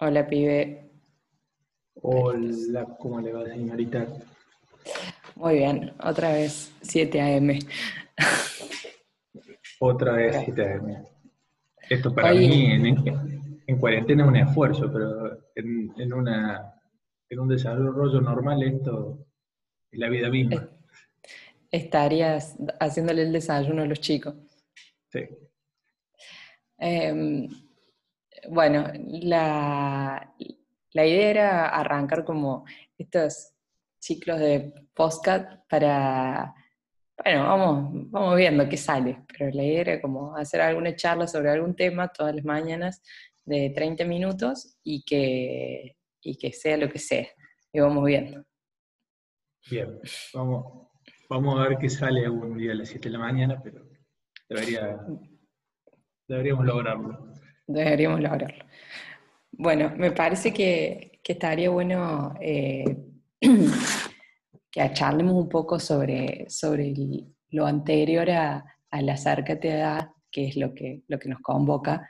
Hola, pibe. Hola, ¿cómo le va, señorita? Muy bien, otra vez 7 a.m. Otra vez 7 a.m. Esto para mí en, cuarentena es un esfuerzo, pero en, una, en un desarrollo normal esto es la vida misma. Estarías haciéndole el desayuno a los chicos. Sí. Em, bueno, la, idea era arrancar como estos ciclos de postcat para, bueno, vamos, vamos viendo qué sale, pero la idea era como hacer alguna charla sobre algún tema todas las mañanas de 30 minutos y que, que sea lo que sea, y vamos viendo. Bien, vamos, vamos a ver qué sale algún día a las 7 de la mañana, pero debería, deberíamos lograrlo deberíamos lograrlo. Bueno, me parece que, estaría bueno eh, que charlemos un poco sobre, sobre lo anterior a, la acércate edad, que es lo que, lo que nos convoca,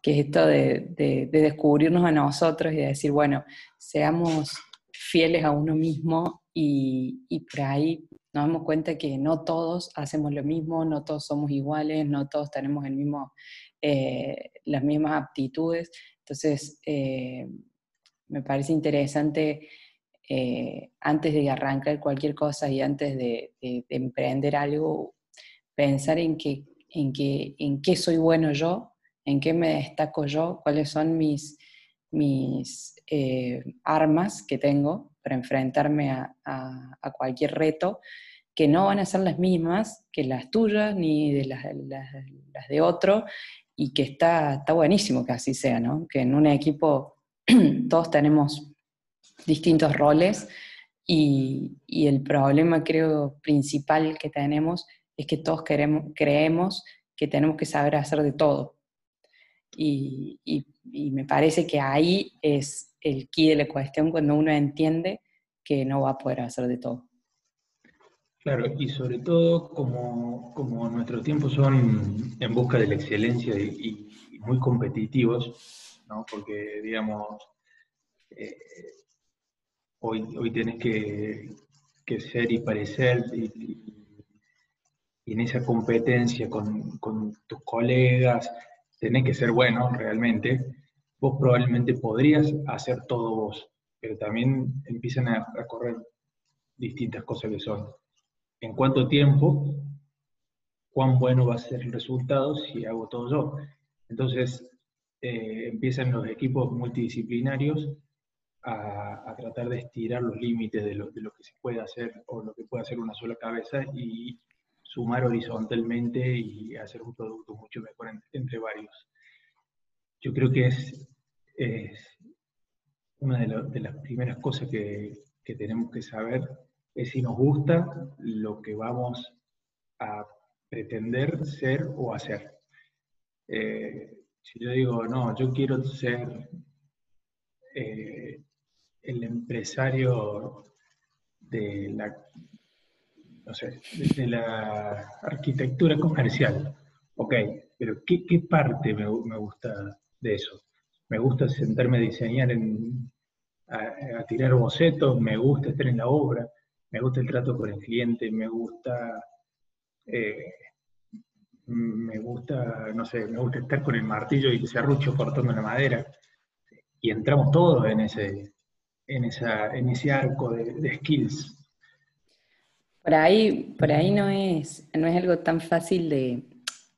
que es esto de, descubrirnos a nosotros y de decir, bueno, seamos fieles a uno mismo y, y por ahí nos damos cuenta que no todos hacemos lo mismo, no todos somos iguales, no todos tenemos el mismo eh, las mismas aptitudes. Entonces, eh, me parece interesante, eh, antes de arrancar cualquier cosa y antes de, emprender algo, pensar en, qué, en, en qué soy bueno yo, en qué me destaco yo, cuáles son mis, mis armas que tengo para enfrentarme a, cualquier reto, que no van a ser las mismas que las tuyas ni de las, las de otro, y que está, está buenísimo que así sea, ¿no? Que en un equipo todos tenemos distintos roles y, el problema creo principal que tenemos es que todos queremos, creemos que tenemos que saber hacer de todo. Y, y, me parece que ahí es el key de la cuestión cuando uno entiende que no va a poder hacer de todo. Claro, y sobre todo como, como nuestros tiempos son en busca de la excelencia y, muy competitivos, ¿no? porque digamos, eh, hoy, hoy tenés que, ser y parecer y, en esa competencia con, con, tus colegas, tenés que ser bueno realmente, vos probablemente podrías hacer todo vos, pero también empiezan a, a correr distintas cosas que son en cuánto tiempo, cuán bueno va a ser el resultado si hago todo yo. Entonces, eh, empiezan los equipos multidisciplinarios a, tratar de estirar los límites de lo, que se puede hacer o lo que puede hacer una sola cabeza y sumar horizontalmente y hacer un producto mucho mejor entre varios. Yo creo que es, una de, las primeras cosas que, que tenemos que saber es si nos gusta lo que vamos a pretender ser o hacer. Eh, si yo digo, no, yo quiero ser eh, el empresario de la, no sé, de la arquitectura comercial, ok, pero ¿qué, parte me, gusta de eso? Me gusta sentarme a diseñar, a tirar bocetos, me gusta estar en la obra, me gusta el trato con el cliente, me gusta, eh, me gusta, no sé, me gusta estar con el martillo y que se arrucho cortando la madera. Y entramos todos en ese, en esa, en ese arco de, skills. Por ahí, por ahí no es, no es algo tan fácil de,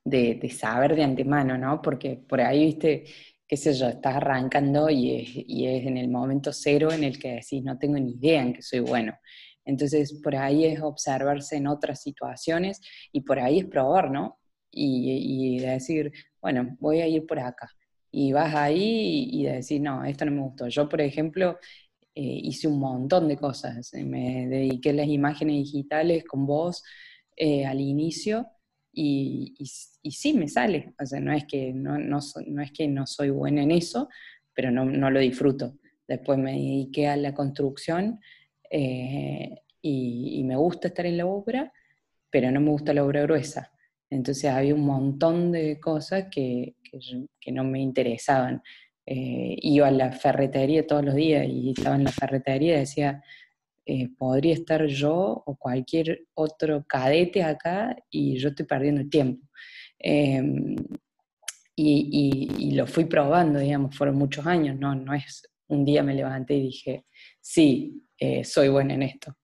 de, saber de antemano, ¿no? Porque por ahí, viste, qué sé yo, estás arrancando y es, y es en el momento cero en el que decís, no tengo ni idea en que soy bueno. Entonces, por ahí es observarse en otras situaciones y por ahí es probar, ¿no? Y, decir, bueno, voy a ir por acá. Y vas ahí y, decir, no, esto no me gustó. Yo, por ejemplo, eh, hice un montón de cosas. Me dediqué a las imágenes digitales con vos eh, al inicio y, sí me sale. O sea, no es que no, no, es que no soy buena en eso, pero no, no lo disfruto. Después me dediqué a la construcción eh, y, me gusta estar en la obra, pero no me gusta la obra gruesa. Entonces había un montón de cosas que, que, no me interesaban. eh, iba a la ferretería todos los días y estaba en la ferretería y decía, eh, podría estar yo o cualquier otro cadete acá y yo estoy perdiendo el tiempo. Em, y, lo fui probando, digamos, fueron muchos años, no, no es un día me levanté y dije, sí, eh, soy buena en esto.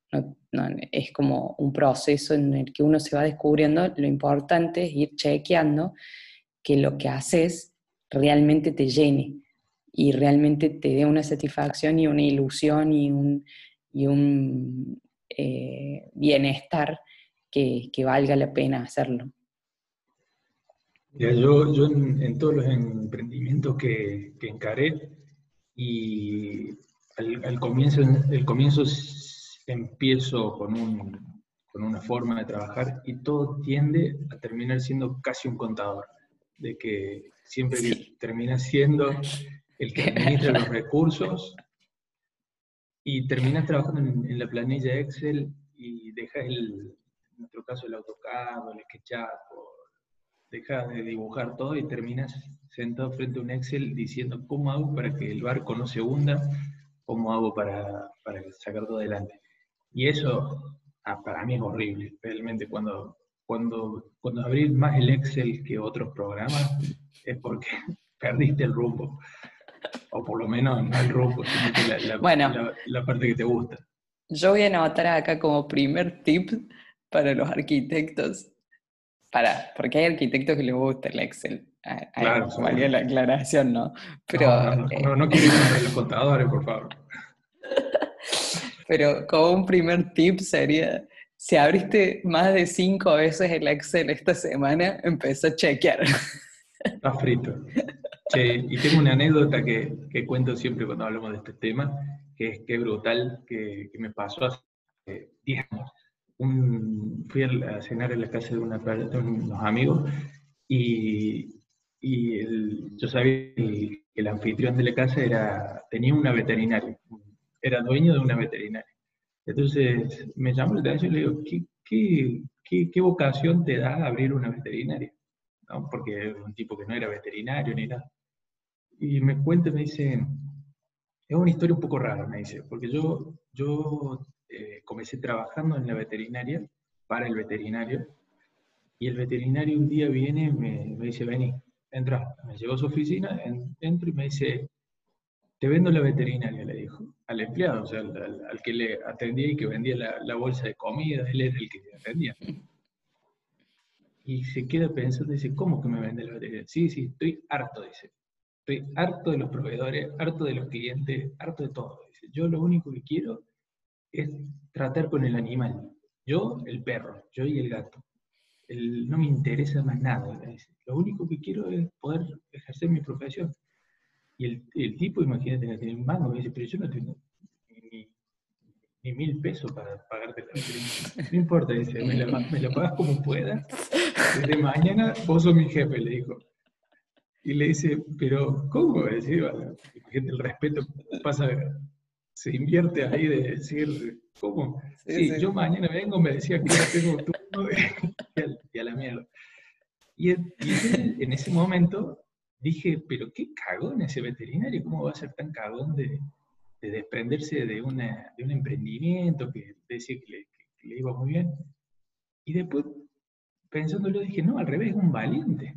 es como un proceso en el que uno se va descubriendo, lo importante es ir chequeando que lo que haces realmente te llene y realmente te dé una satisfacción y una ilusión y un, eh, bienestar que, valga la pena hacerlo. yo, yo en, todos los emprendimientos que, que y al, comienzo, el comienzo empiezo con, un, con una forma de trabajar y todo tiende a terminar siendo casi un contador, de que siempre termina siendo el que administra los recursos y terminas trabajando en, la planilla Excel y dejas el, en nuestro caso el AutoCAD o el SketchUp, dejas de dibujar todo y terminas sentado frente a un Excel diciendo cómo hago para que el barco no se hunda, cómo hago para, para sacar todo adelante. Y eso ah, para mí es horrible, realmente cuando, cuando, cuando abrís más el Excel que otros programas es porque perdiste el rumbo o por lo menos no el rumbo, sino la, bueno, la, parte que te gusta. Yo voy a anotar acá como primer tip para los arquitectos, para, porque hay arquitectos que les gusta el Excel. Claro, valía la aclaración, ¿no? Pero, no, no, quiero ir los contadores, por favor. Pero como un primer tip sería, si abriste más de cinco veces el Excel esta semana, empezó a chequear. Está frito y tengo una anécdota que, que, cuento siempre cuando hablamos de este tema, que es que brutal que, que me pasó hace 10 años. Un, fui a cenar en la casa de, una, de unos amigos y, y el, yo sabía que el anfitrión de la casa era, tenía una veterinaria, era dueño de una veterinaria. Entonces me llamó la atención y le digo, ¿qué, qué, qué, qué vocación te da abrir una veterinaria? ¿No? Porque era un tipo que no era veterinario ni nada y me cuenta, me dice, es una historia un poco rara, me dice, porque yo, yo comencé trabajando en la veterinaria, para el veterinario, y el veterinario un día viene, me, me dice, vení, entra, me llevó a su oficina, entro y me dice, te vendo la veterinaria, le dijo, al empleado, o sea, al, que le atendía y que vendía la, bolsa de comida, él era el que atendía. Y se queda pensando, dice, ¿cómo que me vende la veterinaria? Sí, sí, estoy harto, dice. Estoy harto de los proveedores, harto de los clientes, harto de todo. yo lo único que quiero es tratar con el animal. Yo, el perro, yo y el gato. no me interesa más nada. Lo único que quiero es poder ejercer mi profesión. Y el, tipo, imagínate, tiene un mango, me dice, pero yo no tengo ni, mil pesos para pagarte la No importa, dice, me la, me la pagas como puedas. Desde mañana vos sos mi jefe, le dijo. Y le dice, pero ¿cómo? Decir, el respeto pasa, se invierte ahí de decir, ¿cómo? Sí, yo mañana vengo, me decía que ya tengo turno y a, la mierda. Y, en ese momento dije, pero qué cagón ese veterinario, ¿cómo va a ser tan cagón de, desprenderse de, una, de un emprendimiento que decía que le, que le iba muy bien? Y después, pensándolo, dije, no, al revés, es un valiente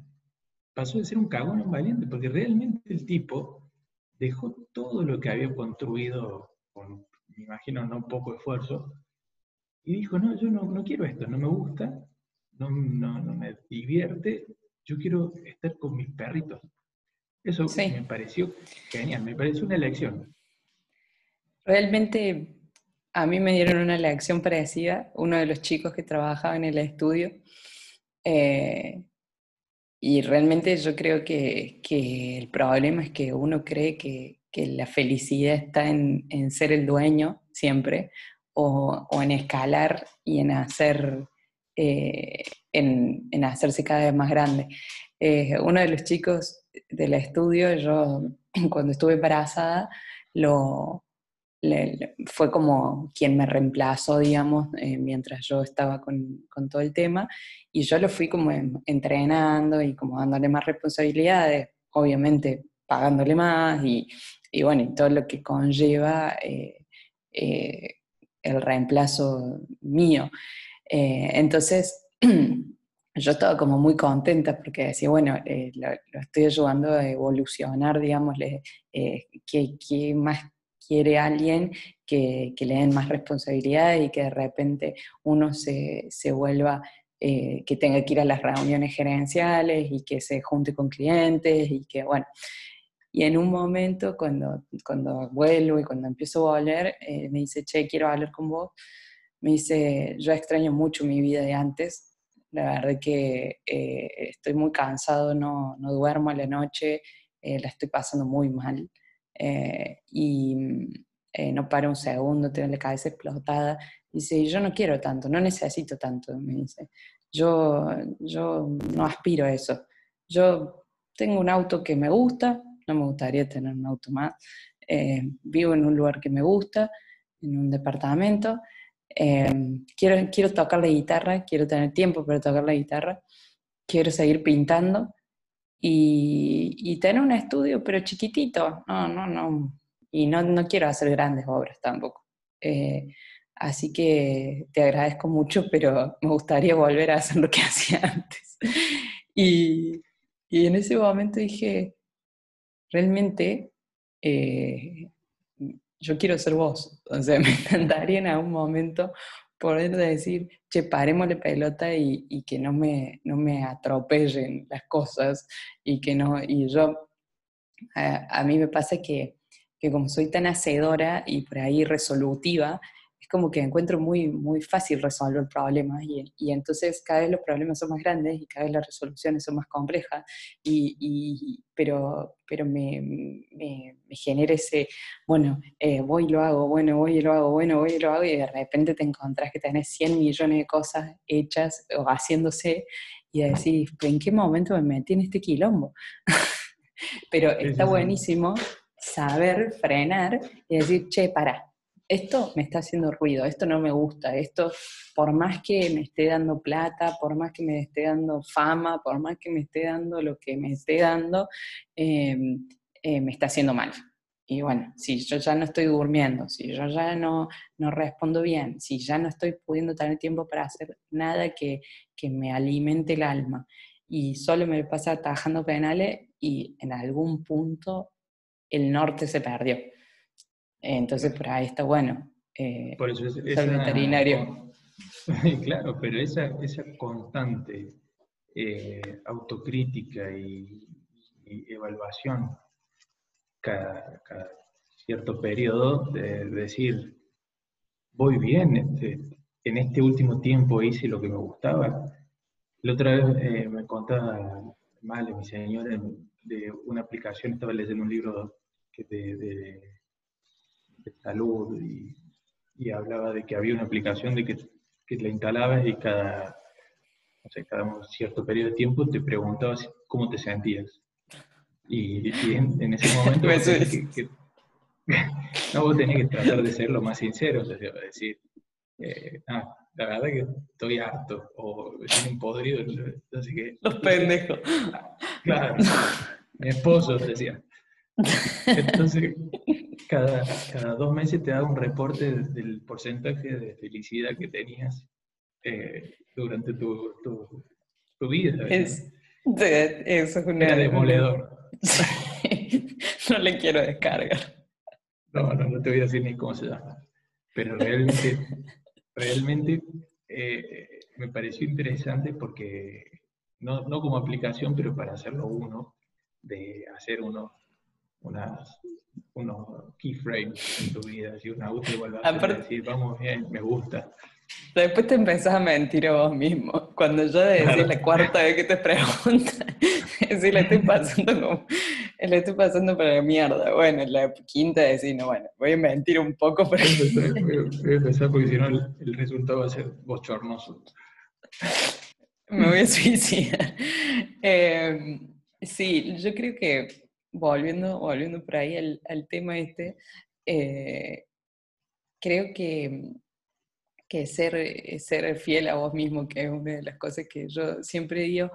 pasó de ser un cagón a un valiente, porque realmente el tipo dejó todo lo que había construido con, me imagino, no poco esfuerzo, y dijo, no, yo no, no quiero esto, no me gusta, no, no, no, me divierte, yo quiero estar con mis perritos. Eso me pareció genial, me pareció una lección. Realmente a mí me dieron una lección parecida, uno de los chicos que trabajaba en el estudio, eh, y realmente yo creo que, el problema es que uno cree que, la felicidad está en, ser el dueño siempre, o, en escalar y en hacer eh, en, hacerse cada vez más grande. Eh, uno de los chicos del estudio, yo cuando estuve embarazada, lo, fue como quien me reemplazó, digamos, eh, mientras yo estaba con, con, todo el tema, y yo lo fui como entrenando y como dándole más responsabilidades, obviamente pagándole más y, y bueno, y todo lo que conlleva eh, eh, el reemplazo mío. Entonces, yo estaba como muy contenta porque decía, bueno, lo, estoy ayudando a evolucionar, digamos, ¿qué, más quiere alguien que, le den más responsabilidad y que de repente uno se, se vuelva que tenga que ir a las reuniones gerenciales y que se junte con clientes y que, bueno, y en un momento, cuando, cuando vuelvo y cuando empiezo a volver, eh, me dice, che, quiero hablar con vos. Me dice, yo extraño mucho mi vida de antes. La verdad que eh, estoy muy cansado, no, no, duermo a la noche, eh, la estoy pasando muy mal. Y no paro un segundo, tengo la cabeza explotada. Dice, yo no quiero tanto, no necesito tanto, me dice. Yo, yo no aspiro a eso. Yo tengo un auto que me gusta, no me gustaría tener un auto más. Eh, vivo en un lugar que me gusta, en un departamento. Eh, quiero, quiero tocar la guitarra, quiero tener tiempo para tocar la guitarra, quiero seguir pintando y, tener un estudio, pero chiquitito. No, no, no. Y no, no quiero hacer grandes obras tampoco. Eh, así que te agradezco mucho, pero me gustaría volver a hacer lo que hacía antes. Y, y en ese momento dije, realmente eh, yo quiero ser vos. O sea, me encantaría en algún momento poder decir, che, paremos la pelota y, que no me, no me atropellen las cosas y que no, y yo, a, a mí me pasa que, que como soy tan hacedora y por ahí resolutiva, como que encuentro muy, muy fácil resolver problemas y, y, entonces cada vez los problemas son más grandes y cada vez las resoluciones son más complejas, y, y pero, pero me, me, genera ese, bueno, eh, voy y lo hago, bueno, voy y lo hago, bueno, voy y lo hago, y de repente te encontrás que tenés 100 millones de cosas hechas o haciéndose y decís, ¿en qué momento me metí en este quilombo? pero está buenísimo saber frenar y decir, che, para, esto me está haciendo ruido, esto no me gusta, esto por más que me esté dando plata, por más que me esté dando fama, por más que me esté dando lo que me esté dando, em, eh, me está haciendo mal. Y bueno, si yo ya no estoy durmiendo, si yo ya no, no respondo bien, si ya no estoy pudiendo tener tiempo para hacer nada que, que me alimente el alma y solo me pasa atajando penales y en algún punto el norte se perdió. Entonces, por ahí está bueno. Eh, por eso es, ser veterinario. claro, pero esa, esa constante eh, autocrítica y, evaluación cada, cierto periodo de, decir, voy bien, este, en este último tiempo hice lo que me gustaba. La otra vez eh, me contaba Male, mi señora, de una aplicación, estaba leyendo un libro que de de salud y, hablaba de que había una aplicación de que, que la instalabas y cada, cada un cierto periodo de tiempo te preguntabas cómo te sentías. Y, en, ese momento vos tenés que, no, vos tenés que tratar de ser lo más sincero, decir, eh, ah, la verdad que estoy harto, o estoy podrido, así que... Los pendejos. Claro, mi esposo decía. Entonces, cada, cada dos meses te da un reporte del porcentaje de felicidad que tenías eh, durante tu, tu, vida. Es, eso es una... demoledor. no le quiero descargar. No, no, no te voy a decir ni cómo se llama. Pero realmente, realmente eh, me pareció interesante porque, no, no como aplicación, pero para hacerlo uno, de hacer uno unas, unos keyframes en tu vida, así una auto a decir, vamos bien, me gusta. Después te empezás a mentir a vos mismo. Cuando yo decís la cuarta vez que te preguntan, si le estoy pasando como, le estoy pasando para la mierda. Bueno, la quinta decís, no, bueno, voy a mentir un poco, pero... Voy a empezar porque si no el, resultado va a ser bochornoso. Me voy a suicidar. Eh, sí, yo creo que volviendo, volviendo por ahí al, tema este, eh, creo que, que ser, ser fiel a vos mismo, que es una de las cosas que yo siempre digo,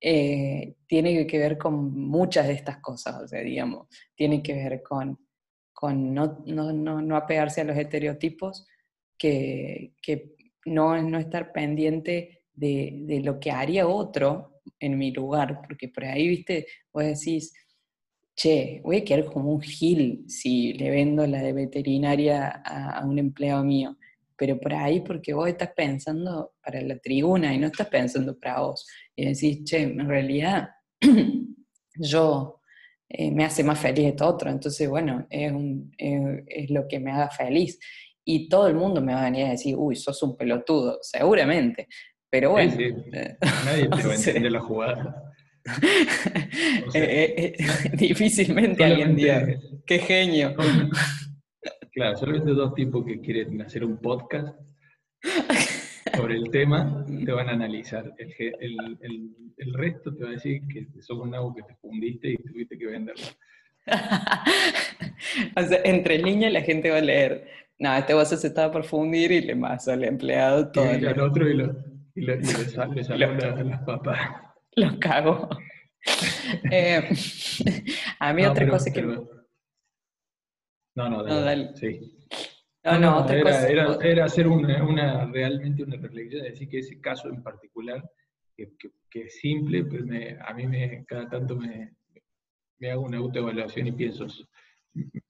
eh, tiene que ver con muchas de estas cosas, o sea, digamos, tiene que ver con, con no, no, no, apegarse a los estereotipos, que, que no, no estar pendiente de, de, lo que haría otro en mi lugar, porque por ahí, viste, vos decís, che, voy a quedar como un gil si le vendo la de veterinaria a, a un empleado mío pero por ahí porque vos estás pensando para la tribuna y no estás pensando para vos. Y decís, che, en realidad yo eh, me hace más feliz esto otro, entonces bueno, es, es, lo que me haga feliz. Y todo el mundo me va a venir a decir, uy, sos un pelotudo, seguramente. Pero bueno. Eh, Nadie te va a entender la jugada. Eh, difícilmente alguien diga, qué genio. Claro, solamente dos tipos que quieren hacer un podcast sobre el tema te van a analizar. El, resto te va a decir que sos un agua que te fundiste y tuviste que venderlo. o sea, entre líneas la gente va a leer, no, este vaso se estaba por fundir y le pasó al empleado todo. Y al otro y, lo, y, le, sale, las papas. Los cago. Eh, a mí otra cosa que... No, no, dale. Sí. No, no, otra era, cosa. Era, era hacer una, una, realmente una reflexión, decir que ese caso en particular, que, que, es simple, pero me, a mí me, cada tanto me, me hago una autoevaluación y pienso,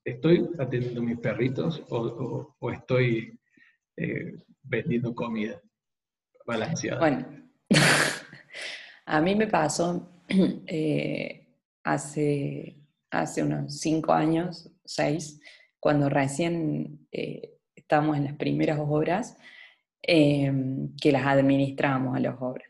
¿estoy atendiendo a mis perritos o, o, estoy eh, vendiendo comida balanceada? Bueno, a mí me pasó eh, hace, hace unos cinco años, seis, cuando recién eh, estábamos en las primeras obras, em, que las administramos a las obras.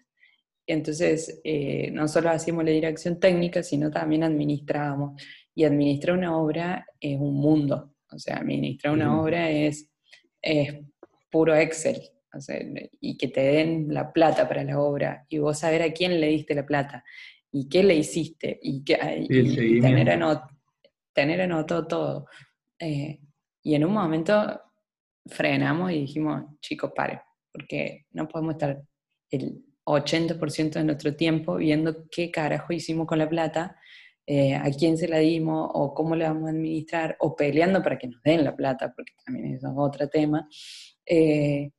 Entonces, eh, no solo hacíamos la dirección técnica, sino también administrábamos. Y administrar una obra es un mundo. O sea, administrar una obra es, es puro Excel. Y que te den la plata para la obra, y vos saber a quién le diste la plata, y qué le hiciste, y, qué, tener, anot, tener anotado todo. Eh, y en un momento frenamos y dijimos, chicos, paren, porque no podemos estar el 80% de nuestro tiempo viendo qué carajo hicimos con la plata, eh, a quién se la dimos, o cómo la vamos a administrar, o peleando para que nos den la plata, porque también eso es otro tema. Eh,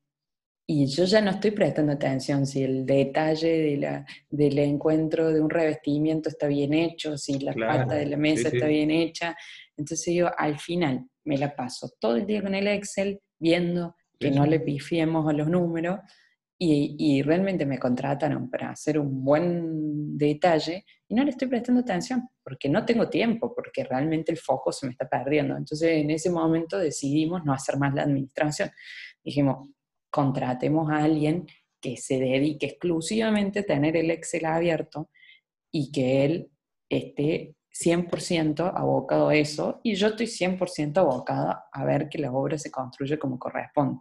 y yo ya no estoy prestando atención si el detalle de la, del encuentro de un revestimiento está bien hecho, si la parte de la mesa está bien hecha. Entonces yo al final me la paso todo el día con el Excel viendo que no le pifiemos a los números y, y, realmente me contrataron para hacer un buen detalle y no le estoy prestando atención porque no tengo tiempo, porque realmente el foco se me está perdiendo. Entonces en ese momento decidimos no hacer más la administración. Dijimos, contratemos a alguien que se dedique exclusivamente a tener el Excel abierto y que él esté 100% abocado a eso y yo estoy 100% abocada a ver que la obra se construye como corresponde.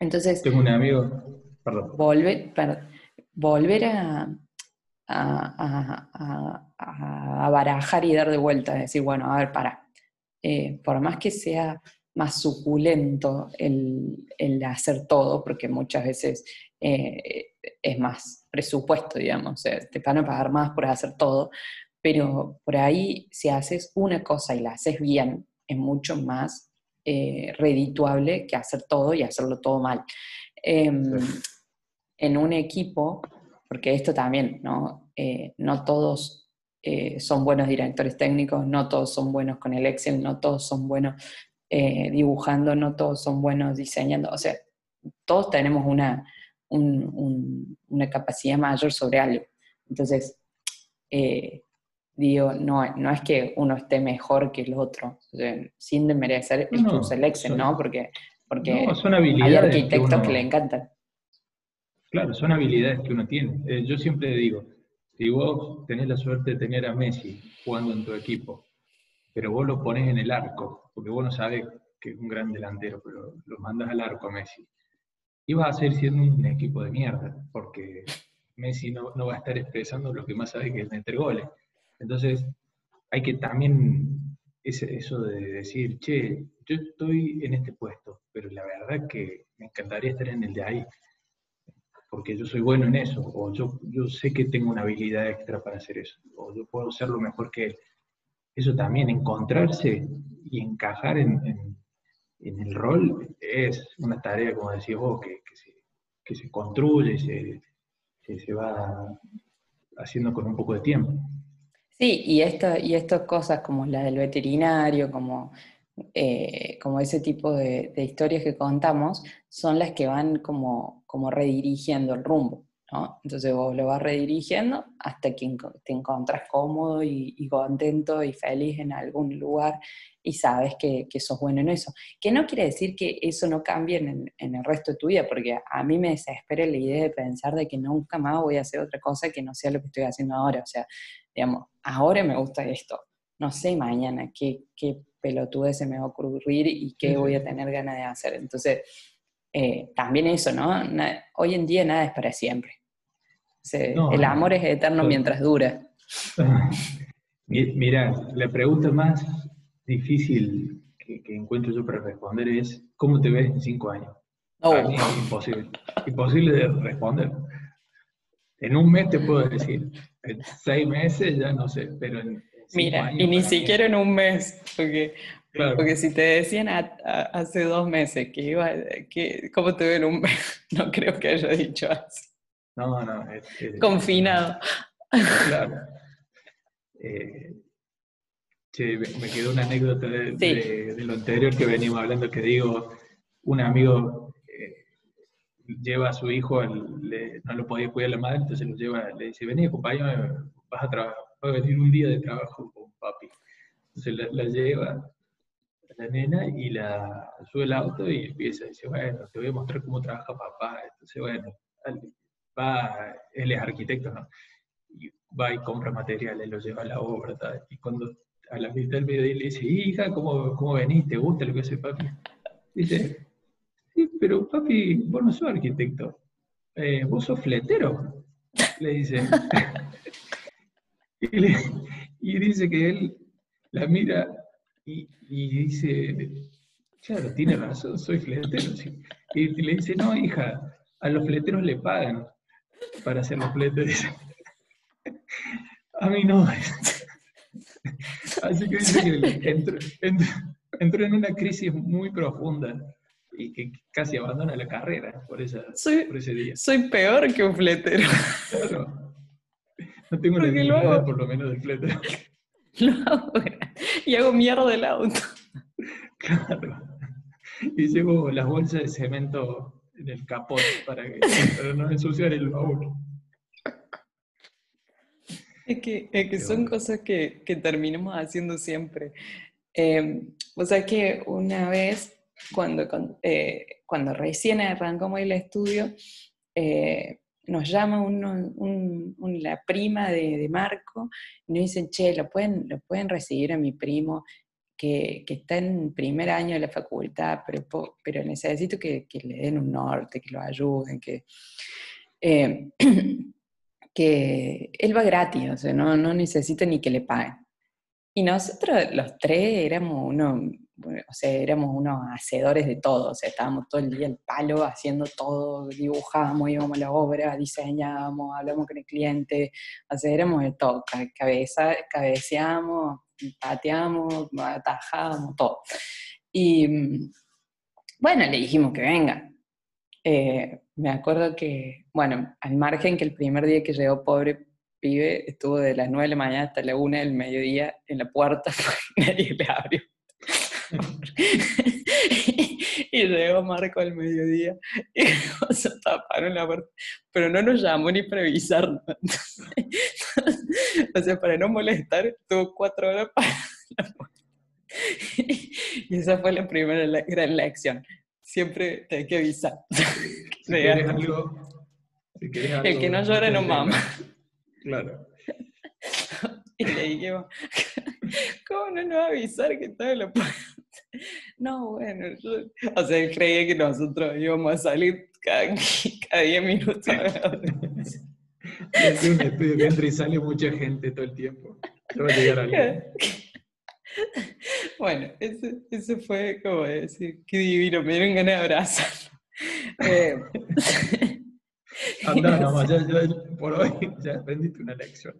Entonces... Tengo un amigo... Perdón. volver a, a, a, barajar y dar de vuelta, decir, bueno, a ver, para. Eh, por más que sea más suculento el, hacer todo, porque muchas veces eh, es más presupuesto, digamos, te van a pagar más por hacer todo, pero por ahí si haces una cosa y la haces bien, es mucho más eh, redituable que hacer todo y hacerlo todo mal. Em, en un equipo, porque esto también, ¿no? Eh, no todos son buenos directores técnicos, no todos son buenos con el Excel, no todos son buenos eh, dibujando, no todos son buenos diseñando, o sea, todos tenemos una, una capacidad mayor sobre algo. Entonces, eh, digo, no, no es que uno esté mejor que el otro, sin desmerecer el no, Excel, ¿no? Porque, porque hay arquitectos que, le encantan. Claro, son habilidades que uno tiene. Eh, yo siempre digo, si vos tenés la suerte de tener a Messi jugando en tu equipo, pero vos lo pones en el arco, porque vos no sabes que es un gran delantero, pero lo mandas al arco a Messi. Y vas a seguir siendo un equipo de mierda, porque Messi no, no va a estar expresando lo que más sabe que es meter goles. Entonces, hay que también ese, eso de decir, che, yo estoy en este puesto, pero la verdad que me encantaría estar en el de ahí. porque yo soy bueno en eso, o yo, yo sé que tengo una habilidad extra para hacer eso, o yo puedo hacerlo mejor que él. Eso también, encontrarse y encajar en, el rol es una tarea, como decís vos, que, que, se, construye y se, que se va haciendo con un poco de tiempo. Sí, y, esto, y estas cosas como la del veterinario, como, eh, como ese tipo de, historias que contamos, son las que van como, como redirigiendo el rumbo. ¿No? Entonces vos lo vas redirigiendo hasta que te encuentras cómodo y, contento y feliz en algún lugar y sabes que, que, sos bueno en eso. Que no quiere decir que eso no cambie en, en, el resto de tu vida, porque a mí me desespera la idea de pensar de que nunca más voy a hacer otra cosa que no sea lo que estoy haciendo ahora. O sea, digamos, ahora me gusta esto, no sé mañana qué, qué pelotudez se me va a ocurrir y qué voy a tener ganas de hacer. Entonces, eh, también eso, ¿no? hoy en día nada es para siempre. el amor es eterno mientras dura. Mira, la pregunta más difícil que, encuentro yo para responder es, ¿cómo te ves en cinco años? Oh. es imposible. Imposible de responder. En un mes te puedo decir, en seis meses ya no sé, pero en, Mira, y ni siquiera en un mes, porque, porque si te decían hace dos meses que iba, que, ¿cómo te veo en un mes? No creo que haya dicho así. No, no. Confinado. Claro. Eh, me quedó una anécdota de, lo anterior que venimos hablando, que digo, un amigo eh, lleva a su hijo, no lo podía cuidar la madre, entonces lo lleva, le dice, vení, acompáñame, vas a trabajar va a venir un día de trabajo con papi. Entonces la, lleva la nena y la sube al auto y empieza a decir, bueno, te voy a mostrar cómo trabaja papá. Entonces, bueno, va, él es arquitecto, ¿no? Y va y compra materiales, lo lleva a la obra, y cuando a la mitad del video le dice, hija, ¿cómo, ¿cómo venís? ¿Te gusta lo que hace papi? Dice, sí, pero papi, vos no sos arquitecto, eh, vos sos fletero, le dice. Y, dice que él la mira y, dice, claro, tiene razón, soy fletero. Y le dice, no, hija, a los fleteros le pagan para hacer los fletes. A mí no. Así que dice que entró, entró, en una crisis muy profunda y que casi abandona la carrera por, esa, por ese día. Soy peor que un fletero. Claro. No tengo la idea, por lo menos, del flete. Lo hago y hago mierda del auto. Claro. Y llevo las bolsas de cemento en el capot para, que, no ensuciar el baúl. Es que, es que son cosas que, que, terminamos haciendo siempre. Eh, o sea que una vez, cuando, eh, cuando recién arrancamos el estudio, eh, nos llama la prima de, Marco y nos dicen, che, lo pueden, lo pueden recibir a mi primo que, está en primer año de la facultad, pero, pero necesito que, le den un norte, que lo ayuden, que, eh, que él va gratis, no, no necesita ni que le paguen. Y nosotros los tres éramos uno, o sea, éramos unos hacedores de todo, o sea, estábamos todo el día al palo haciendo todo, dibujábamos, íbamos a la obra, diseñábamos, hablamos con el cliente, o sea, éramos de todo, cabeza, cabeceamos, pateamos, atajábamos, todo. Y bueno, le dijimos que venga. Eh, me acuerdo que, bueno, al margen que el primer día que llegó pobre pibe estuvo de las 9 de la mañana hasta la 1 del mediodía en la puerta, nadie le abrió. y llegó Marco al mediodía y se taparon la puerta, pero no nos llamó ni para avisarnos. o sea, para no molestar, tuvo cuatro horas para la puerta. y esa fue la primera gran lección. Siempre te hay que avisar. Si algo, El que no llora no mama. Claro. Y le dije, ¿cómo no nos va a avisar que en la puerta? No, bueno, yo, o sea, él creía que nosotros íbamos a salir cada, cada 10 minutos. Es un estudio que entra y sale mucha gente todo el tiempo. va a llegar alguien. Bueno, eso, fue como decir, qué divino, me dieron ganas de abrazar. Eh, Anda nomás, ya, por hoy ya aprendiste una lección.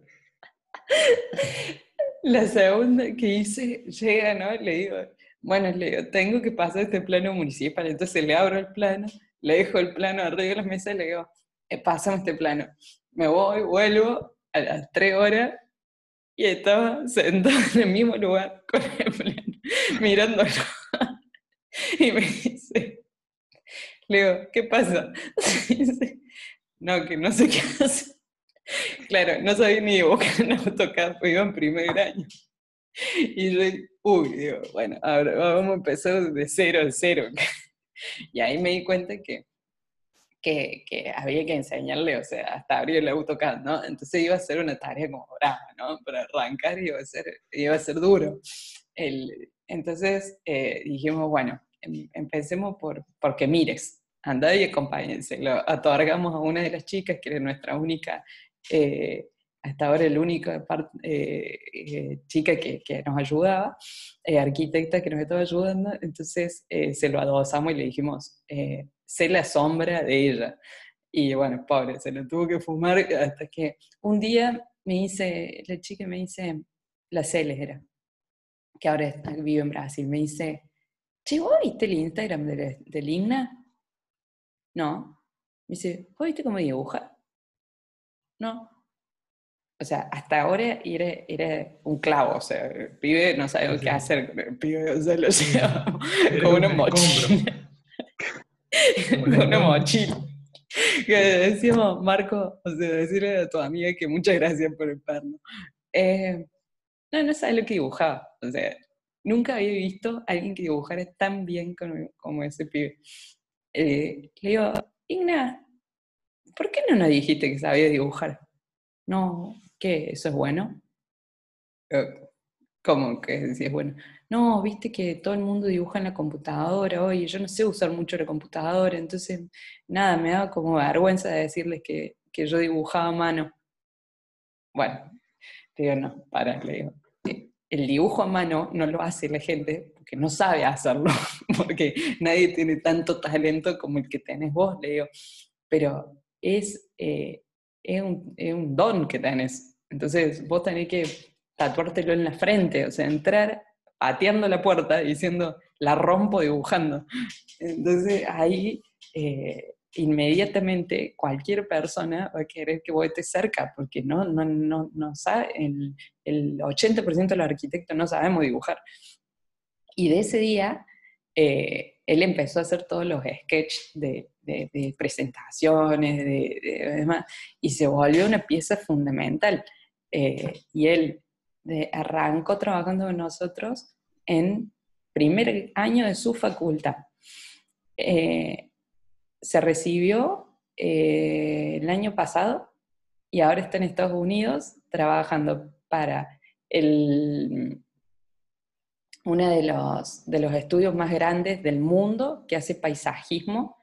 La segunda que hice, llega, ¿no? Le digo, bueno, le digo, tengo que pasar este plano municipal, entonces le abro el plano, le dejo el plano arriba de las mesas y le digo, eh, este plano. Me voy, vuelvo a las tres horas y estaba sentado en el mismo lugar con el plano, mirándolo. y me dice, le digo, ¿qué pasa? dice, no, que no sé qué hacer. Claro, no sabía ni dibujar en AutoCAD, iba en primer año. Y yo, uy, digo, bueno, ahora vamos a empezar de cero, de cero. Y ahí me di cuenta que, que, que, había que enseñarle, o sea, hasta abrir el AutoCAD, ¿no? Entonces iba a ser una tarea como brava, ¿no? Para arrancar iba a ser, iba a ser duro. El, entonces eh, dijimos, bueno, em, empecemos por, porque mires, anda y acompáñense. Lo otorgamos a una de las chicas, que era nuestra única eh, hasta ahora el único eh, eh, chica que, que, nos ayudaba, eh, arquitecta que nos estaba ayudando, entonces se lo adosamos y le dijimos, sé la sombra de ella. Y bueno, pobre, se lo tuvo que fumar hasta que un día me dice, la chica me dice, la Celes era, que ahora vive en Brasil, me dice, che, ¿vos viste el Instagram de, de Ligna? No. Me dice, ¿vos viste cómo dibuja? No o sea, hasta ahora era, era un clavo, o sea, el pibe no sabe qué hacer con el pibe, o sea, lo lleva como una mochila. como una mochila. Que decíamos, Marco, o sea, decirle a tu amiga que muchas gracias por el perno. Eh, no, no sabe lo que dibujaba, o sea, nunca había visto a alguien que dibujara tan bien como, como ese pibe. Eh, le digo, Igna, ¿por qué no nos dijiste que sabía dibujar? No, ¿Qué? ¿Eso es bueno? Eh, ¿Cómo que si es bueno? No, viste que todo el mundo dibuja en la computadora hoy, yo no sé usar mucho la computadora, entonces nada, me da como vergüenza de decirles que, que yo dibujaba a mano. Bueno, digo, no, para, le digo. Eh, el dibujo a mano no lo hace la gente porque no sabe hacerlo, porque nadie tiene tanto talento como el que tenés vos, le digo. Pero es eh, es un, don que tenés. Entonces vos tenés que tatuártelo en la frente, o sea, entrar pateando la puerta diciendo, la rompo dibujando. Entonces ahí eh, inmediatamente cualquier persona va a querer que vos estés cerca, porque no, no, no, no sabe, el, el 80% de los arquitectos no sabemos dibujar. Y de ese día, eh, él empezó a hacer todos los sketches de, presentaciones, de, demás, y se volvió una pieza fundamental. Eh, y él arrancó trabajando con nosotros en primer año de su facultad. Eh, se recibió eh, el año pasado y ahora está en Estados Unidos trabajando para el uno de los, de los estudios más grandes del mundo que hace paisajismo,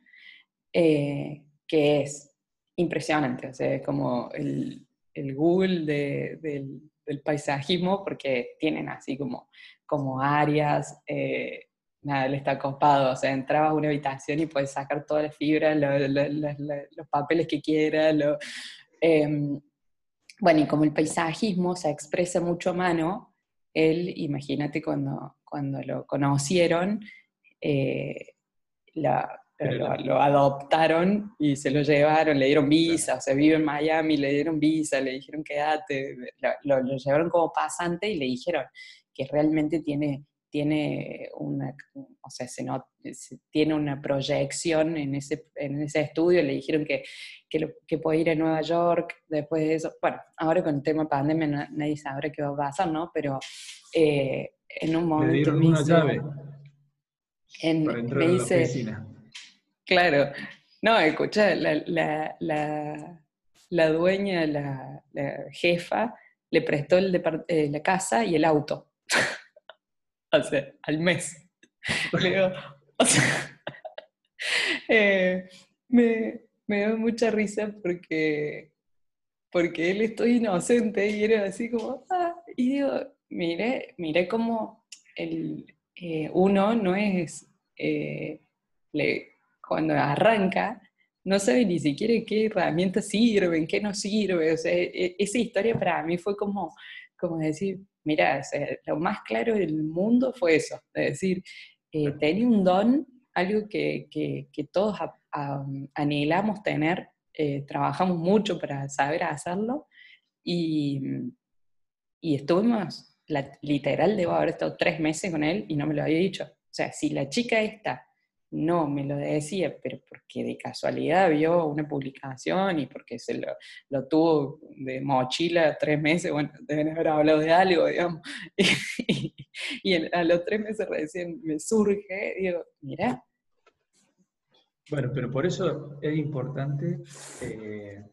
eh, que es impresionante, o sea, como el, el Google del, del, paisajismo, porque tienen así como, como áreas, eh, nada, él está copado, o sea, entraba a una habitación y puedes sacar todas las fibras, los papeles que quieras, em, bueno, y como el paisajismo se expresa mucho a mano, él, imagínate cuando, cuando lo conocieron, eh, lo, adoptaron y se lo llevaron, le dieron visa, o sea, vive en Miami, le dieron visa, le dijeron quédate, lo, lo llevaron como pasante y le dijeron que realmente tiene, tiene una, o sea, se tiene una proyección en ese, en ese estudio, le dijeron que, que, puede ir a Nueva York después de eso. Bueno, ahora con el tema pandemia nadie sabe qué va a pasar, ¿no? Pero eh, en un momento... Le dieron una llave en, para entrar me dice, Claro, no, escucha, la, la, la, la dueña, la, jefa, le prestó el eh, la casa y el auto o sea, al mes. o sea, eh, me, me da mucha risa porque, porque él es todo inocente y era así como, ah, y digo, mire, mire cómo el, eh, uno no es, eh, le, cuando arranca, no sabe ni siquiera qué herramientas sirven, qué no sirve. O sea, e, esa historia para mí fue como, como decir, mira, lo más claro del mundo fue eso, es decir, eh, tenía un don, algo que, que, todos anhelamos tener, eh, trabajamos mucho para saber hacerlo, y, y estuvimos, literal, debo haber estado tres meses con él y no me lo había dicho. O sea, si la chica esta no me lo decía, pero porque de casualidad vio una publicación y porque se lo, lo tuvo de mochila tres meses, bueno, deben haber hablado de algo, digamos, y, a los tres meses recién me surge, digo, mira. Bueno, pero por eso es importante eh,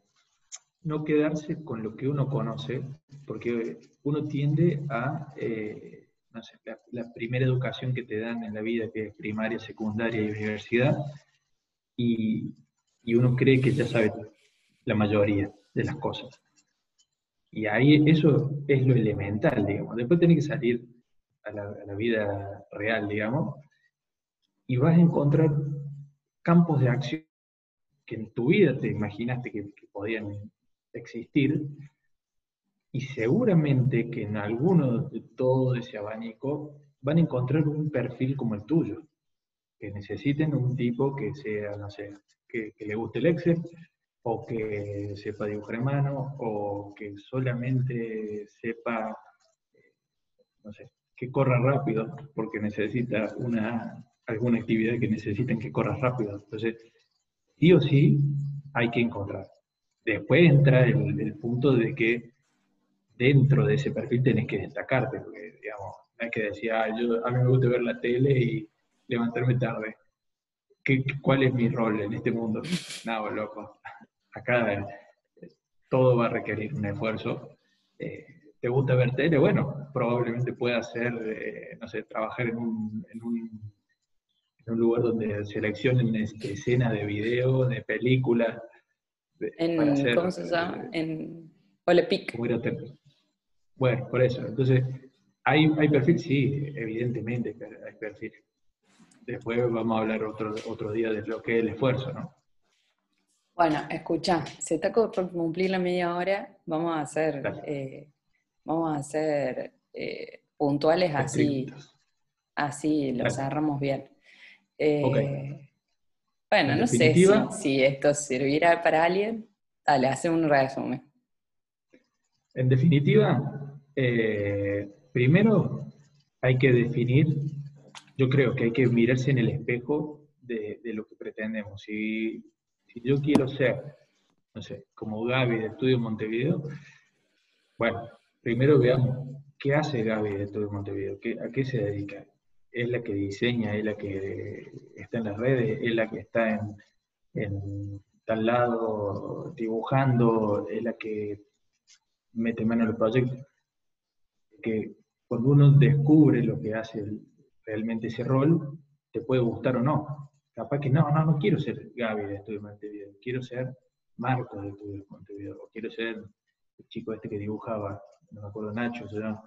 no quedarse con lo que uno conoce, porque uno tiende a... Eh, la, primera educación que te dan en la vida, que es primaria, secundaria y universidad, y, uno cree que ya sabe la mayoría de las cosas. Y ahí eso es lo elemental, digamos. Después tenés que salir a la, vida real, digamos, y vas a encontrar campos de acción que en tu vida te imaginaste que podían existir, y seguramente que en alguno de todo ese abanico van a encontrar un perfil como el tuyo, que necesiten un tipo que sea, no sé, que, le guste el Excel, o que sepa dibujar en mano, o que solamente sepa, no sé, que corra rápido, porque necesita una, alguna actividad que necesiten que corra rápido. Entonces, sí o sí hay que encontrar. Después entra el punto de que dentro de ese perfil tenés que destacarte, porque, digamos, no hay que decir, ah, yo, a mí me gusta ver la tele y levantarme tarde. ¿Qué, ¿Cuál es mi rol en este mundo? No, loco. Acá eh, todo va a requerir un esfuerzo. Eh, ¿Te gusta ver tele? Bueno, probablemente pueda ser, eh, no sé, trabajar en un, en un, en un lugar donde seleccionen escenas de video, de películas. En, ¿Cómo se llama? En Olepic. Bueno, por eso. Entonces, ¿hay, hay perfil? Sí, evidentemente hay perfil. Después vamos a hablar otro, otro día de lo que es el esfuerzo, ¿no? Bueno, escucha, se está por cumplir la media hora, vamos a hacer, eh, vamos a hacer eh, puntuales así, así lo cerramos bien. Eh, bueno, no sé si, si, esto sirviera para alguien. Dale, hace un resumen. En definitiva, eh, primero hay que definir, yo creo que hay que mirarse en el espejo de, lo que pretendemos. Si, si, yo quiero ser, no sé, como Gaby de Estudio Montevideo, bueno, primero veamos qué hace Gaby de Estudio Montevideo, a qué se dedica. Es la que diseña, es la que está en las redes, es la que está en, en tal lado dibujando, es la que mete mano en el proyecto que cuando uno descubre lo que hace realmente ese rol, te puede gustar o no. Capaz que no, no, no quiero ser Gaby de Estudio Montevideo, quiero ser Marcos de Estudio Montevideo, o quiero ser el chico este que dibujaba, no me acuerdo, Nacho, o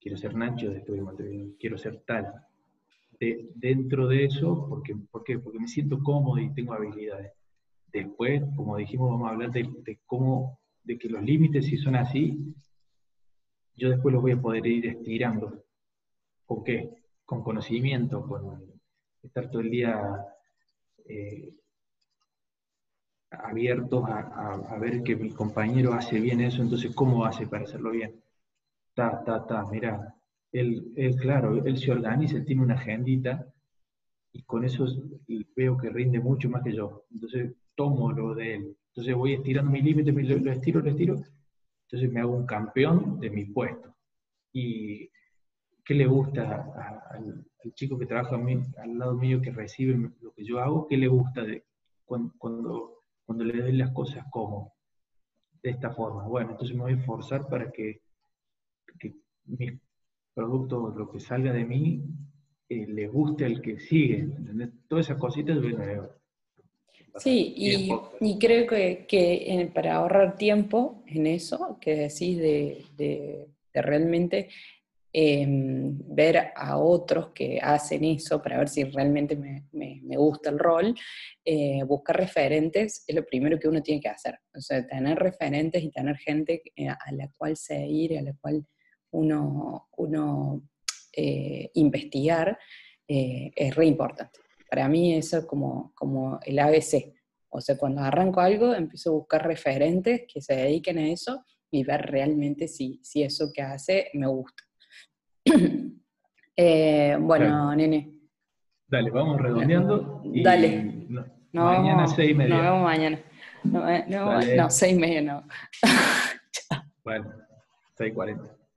quiero ser Nacho de Estudio Montevideo, quiero ser tal. dentro de eso, porque, ¿por qué? Porque me siento cómodo y tengo habilidades. Después, como dijimos, vamos a hablar de, de cómo, de que los límites, si son así, yo después los voy a poder ir estirando. ¿Con qué? Con conocimiento, con estar todo el día eh, abiertos a, ver que mi compañero hace bien eso, entonces ¿cómo hace para hacerlo bien? Ta, ta, ta, mira, él, claro, él se organiza, él tiene una agendita y con eso veo que rinde mucho más que yo. Entonces tomo lo de él. Entonces voy estirando mi límite, lo estiro, lo estiro, entonces me hago un campeón de mi puesto. ¿Y qué le gusta al, chico que trabaja al lado mío, que recibe lo que yo hago? ¿Qué le gusta cuando, le doy las cosas como? De esta forma. Bueno, entonces me voy a esforzar para que, que mis productos, lo que salga de mí, eh, le guste al que sigue. ¿entendés? Todas esas cositas, bueno, Sí, y, creo que, para ahorrar tiempo en eso, que decís de, realmente em, ver a otros que hacen eso para ver si realmente me, gusta el rol, eh, buscar referentes es lo primero que uno tiene que hacer. O sea, tener referentes y tener gente eh, a la cual seguir, a la cual uno, uno eh, investigar, es re importante. Para mí eso es como, como el ABC. O sea, cuando arranco algo, empiezo a buscar referentes que se dediquen a eso y ver realmente si, si eso que hace me gusta. Eh, bueno, nene. Dale, vamos redondeando. Dale. mañana seis y media. Nos vemos mañana. No, eh, no, no seis y media no. bueno, seis cuarenta.